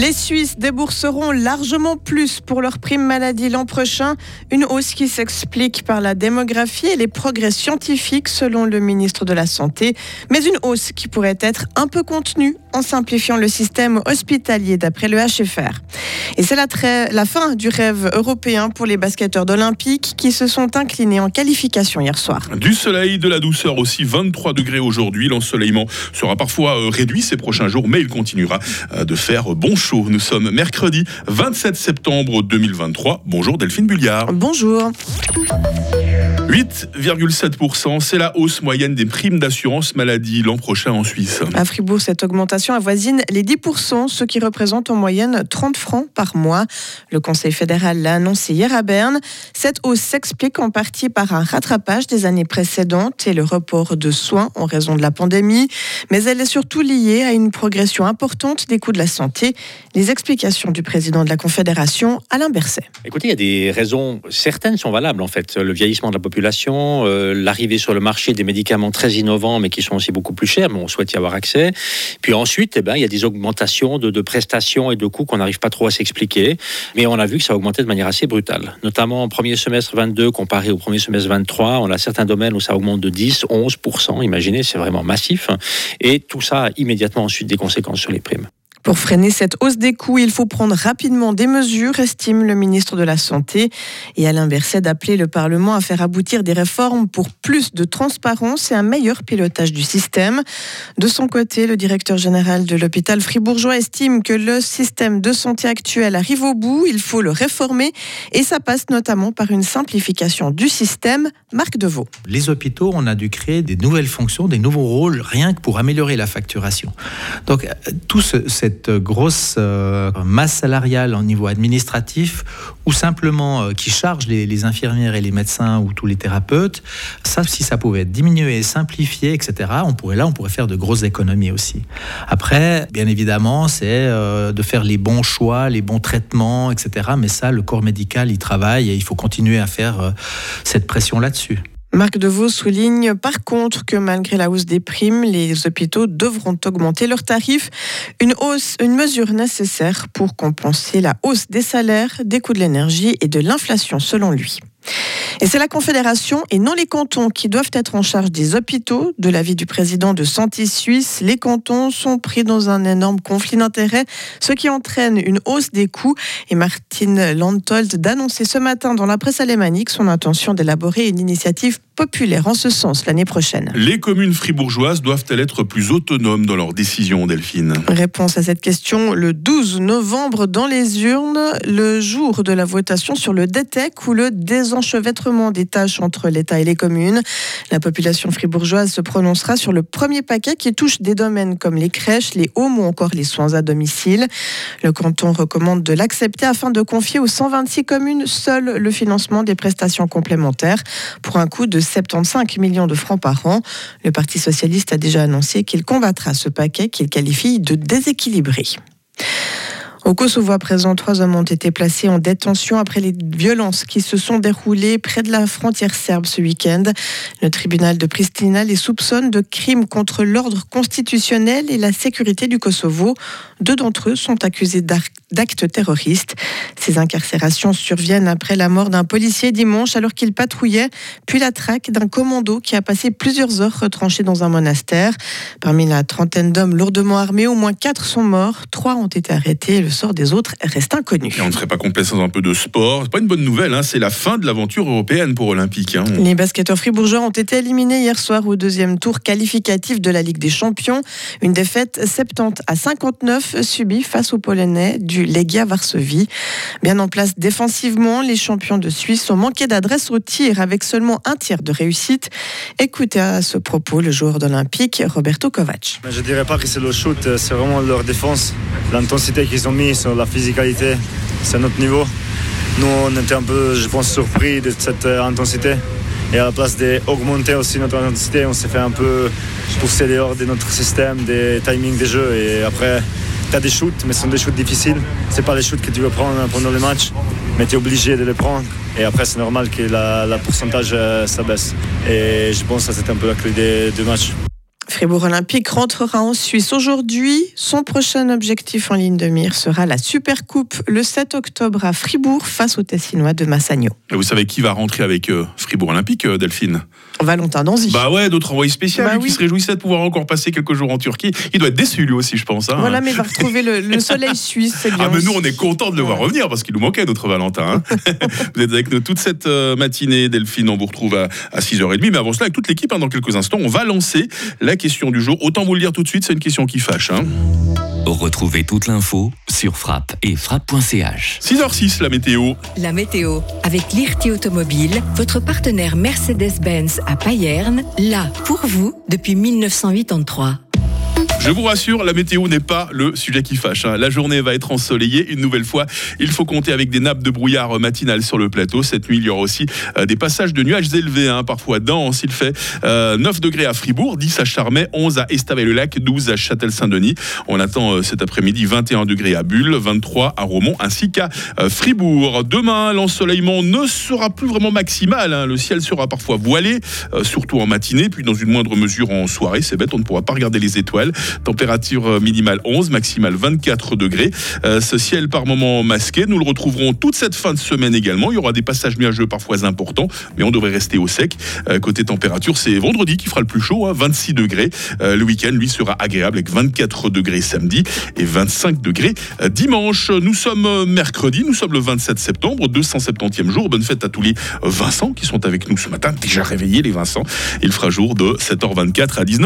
Les Suisses débourseront largement plus pour leur prime maladie l'an prochain, une hausse qui s'explique par la démographie et les progrès scientifiques selon le ministre de la Santé, mais une hausse qui pourrait être un peu contenue en simplifiant le système hospitalier d'après le HFR. Et c'est la, la, fin du rêve européen pour les basketteurs d'Olympique qui se sont inclinés en qualification hier soir. Du soleil, de la douceur aussi, 23 degrés aujourd'hui. L'ensoleillement sera parfois euh, réduit ces prochains jours, mais il continuera euh, de faire bon chaud. Nous sommes mercredi 27 septembre 2023. Bonjour Delphine Bulliard. Bonjour. 8,7%, c'est la hausse moyenne des primes d'assurance maladie l'an prochain en Suisse. À Fribourg, cette augmentation avoisine les 10%, ce qui représente en moyenne 30 francs par mois. Le Conseil fédéral l'a annoncé hier à Berne. Cette hausse s'explique en partie par un rattrapage des années précédentes et le report de soins en raison de la pandémie, mais elle est surtout liée à une progression importante des coûts de la santé. Les explications du président de la Confédération, Alain Berset. Écoutez, il y a des raisons, certaines sont valables en fait. Le vieillissement de la population euh, l'arrivée sur le marché des médicaments très innovants, mais qui sont aussi beaucoup plus chers, mais on souhaite y avoir accès. Puis ensuite, eh ben, il y a des augmentations de, prestations et de coûts qu'on n'arrive pas trop à s'expliquer. Mais on a vu que ça a augmenté de manière assez brutale. Notamment au premier semestre 22 comparé au premier semestre 23, on a certains domaines où ça augmente de 10, 11%. Imaginez, c'est vraiment massif. Et tout ça a immédiatement ensuite des conséquences sur les primes. Pour freiner cette hausse des coûts, il faut prendre rapidement des mesures, estime le ministre de la Santé. Et Alain Berset d'appeler le Parlement à faire aboutir des réformes pour plus de transparence et un meilleur pilotage du système. De son côté, le directeur général de l'hôpital fribourgeois estime que le système de santé actuel arrive au bout, il faut le réformer et ça passe notamment par une simplification du système. Marc Deveau. Les hôpitaux, on a dû créer des nouvelles fonctions, des nouveaux rôles, rien que pour améliorer la facturation. Donc tout ce, cette grosse euh, masse salariale au niveau administratif ou simplement euh, qui charge les, infirmières et les médecins ou tous les thérapeutes, ça, si ça pouvait être diminué, simplifié, etc., on pourrait là, on pourrait faire de grosses économies aussi. Après, bien évidemment, c'est euh, de faire les bons choix, les bons traitements, etc. Mais ça, le corps médical, il travaille et il faut continuer à faire cette pression là-dessus. Marc Devaux souligne par contre que malgré la hausse des primes, les hôpitaux devront augmenter leurs tarifs, une hausse, une mesure nécessaire pour compenser la hausse des salaires, des coûts de l'énergie et de l'inflation selon lui. Et c'est la Confédération et non les cantons qui doivent être en charge des hôpitaux. De l'avis du président de Santé Suisse, les cantons sont pris dans un énorme conflit d'intérêts, ce qui entraîne une hausse des coûts. Et Martine Landtold d'annoncer ce matin dans la presse alémanique son intention d'élaborer une initiative populaire en ce sens l'année prochaine. Les communes fribourgeoises doivent-elles être plus autonomes dans leurs décisions, Delphine? Réponse à cette question le 12 novembre dans les urnes, le jour de la votation sur le DETEC ou le désenchevêtrement des tâches entre l'État et les communes. La population fribourgeoise se prononcera sur le premier paquet qui touche des domaines comme les crèches, les homes ou encore les soins à domicile. Le canton recommande de l'accepter afin de confier aux 126 communes seul le financement des prestations complémentaires pour un coût de 75 millions de francs par an. Le Parti socialiste a déjà annoncé qu'il combattra ce paquet qu'il qualifie de déséquilibré. Au Kosovo, à présent, trois hommes ont été placés en détention après les violences qui se sont déroulées près de la frontière serbe ce week-end. Le tribunal de Pristina les soupçonne de crimes contre l'ordre constitutionnel et la sécurité du Kosovo. Deux d'entre eux sont accusés d'actes terroristes. Ces incarcérations surviennent après la mort d'un policier dimanche alors qu'il patrouillait, puis la traque d'un commando qui a passé plusieurs heures retranché dans un monastère. Parmi la trentaine d'hommes lourdement armés, au moins quatre sont morts, trois ont été arrêtés le sort des autres reste inconnu. Et on ne serait pas complet sans un peu de sport. C'est pas une bonne nouvelle, hein. c'est la fin de l'aventure européenne pour Olympique. Hein. Les basketteurs fribourgeois ont été éliminés hier soir au deuxième tour qualificatif de la Ligue des Champions. Une défaite 70 à 59 subie face aux Polonais du Legia Varsovie. Bien en place défensivement, les champions de Suisse ont manqué d'adresse au tir avec seulement un tir de réussite. Écoutez à ce propos le joueur d'Olympique, Roberto Kovac. Je dirais pas que c'est le shoot, c'est vraiment leur défense, l'intensité qu'ils ont mis la physicalité, c'est notre niveau. Nous, on était un peu, je pense, surpris de cette euh, intensité. Et à la place d'augmenter aussi notre intensité, on s'est fait un peu pousser dehors de notre système, des timings des jeux. Et après, tu as des shoots, mais ce sont des shoots difficiles. Ce pas les shoots que tu veux prendre pendant le match, mais tu es obligé de les prendre. Et après, c'est normal que la, pourcentage euh, s'abaisse. Et je pense que c'était un peu la clé du match. Fribourg Olympique rentrera en Suisse aujourd'hui. Son prochain objectif en ligne de mire sera la Supercoupe le 7 octobre à Fribourg face au Tessinois de Massagno. Et vous savez qui va rentrer avec euh, Fribourg Olympique, euh, Delphine? Valentin Danzy. Bah ouais, d'autres envoyés spéciaux Bah qui se réjouissait de pouvoir encore passer quelques jours en Turquie. Il doit être déçu lui aussi, je pense. hein. Voilà, mais il va retrouver le, le soleil suisse, bien. Ah mais nous on est content de le voir revenir parce qu'il nous manquait notre Valentin. hein. vous êtes avec nous toute cette euh, matinée Delphine, on vous retrouve à, à 6h30 mais avant cela avec toute l'équipe hein, dans quelques instants on va lancer la question du jour. Autant vous le dire tout de suite c'est une question qui fâche. Hein. Retrouvez toute l'info sur frappe et frappe.ch. 6h06 la météo. La météo avec Lirti Automobile, votre partenaire Mercedes-Benz à Payerne, là pour vous depuis 1983. Je vous rassure, la météo n'est pas le sujet qui fâche. hein. La journée va être ensoleillée. Une nouvelle fois, il faut compter avec des nappes de brouillard matinales sur le plateau. Cette nuit, il y aura aussi euh, des passages de nuages élevés, hein, parfois denses. Il fait euh, 9 degrés à Fribourg, 10 à Charmey, 11 à Estavayer-le-Lac, 12 à Châtel-Saint-Denis. On attend euh, cet après-midi 21 degrés à Bulle, 23 à Romont, ainsi qu'à euh, Fribourg. Demain, l'ensoleillement ne sera plus vraiment maximal. hein. Le ciel sera parfois voilé, surtout en matinée, puis dans une moindre mesure en soirée. C'est bête, on ne pourra pas regarder les étoiles. Température euh, minimale 11, maximale 24 degrés. Euh, ce ciel par moments masqué, nous le retrouverons toute cette fin de semaine également. Il y aura des passages nuageux parfois importants, mais on devrait rester au sec. Euh, côté température, c'est vendredi qui fera le plus chaud, hein, 26 degrés. Euh, le week-end, lui, sera agréable avec 24 degrés samedi et 25 degrés dimanche. Nous sommes mercredi, nous sommes le 27 septembre, 270e jour. Bonne fête à tous les Vincent qui sont avec nous ce matin, déjà réveillés les Vincent. Il fera jour de 7h24 à 19h.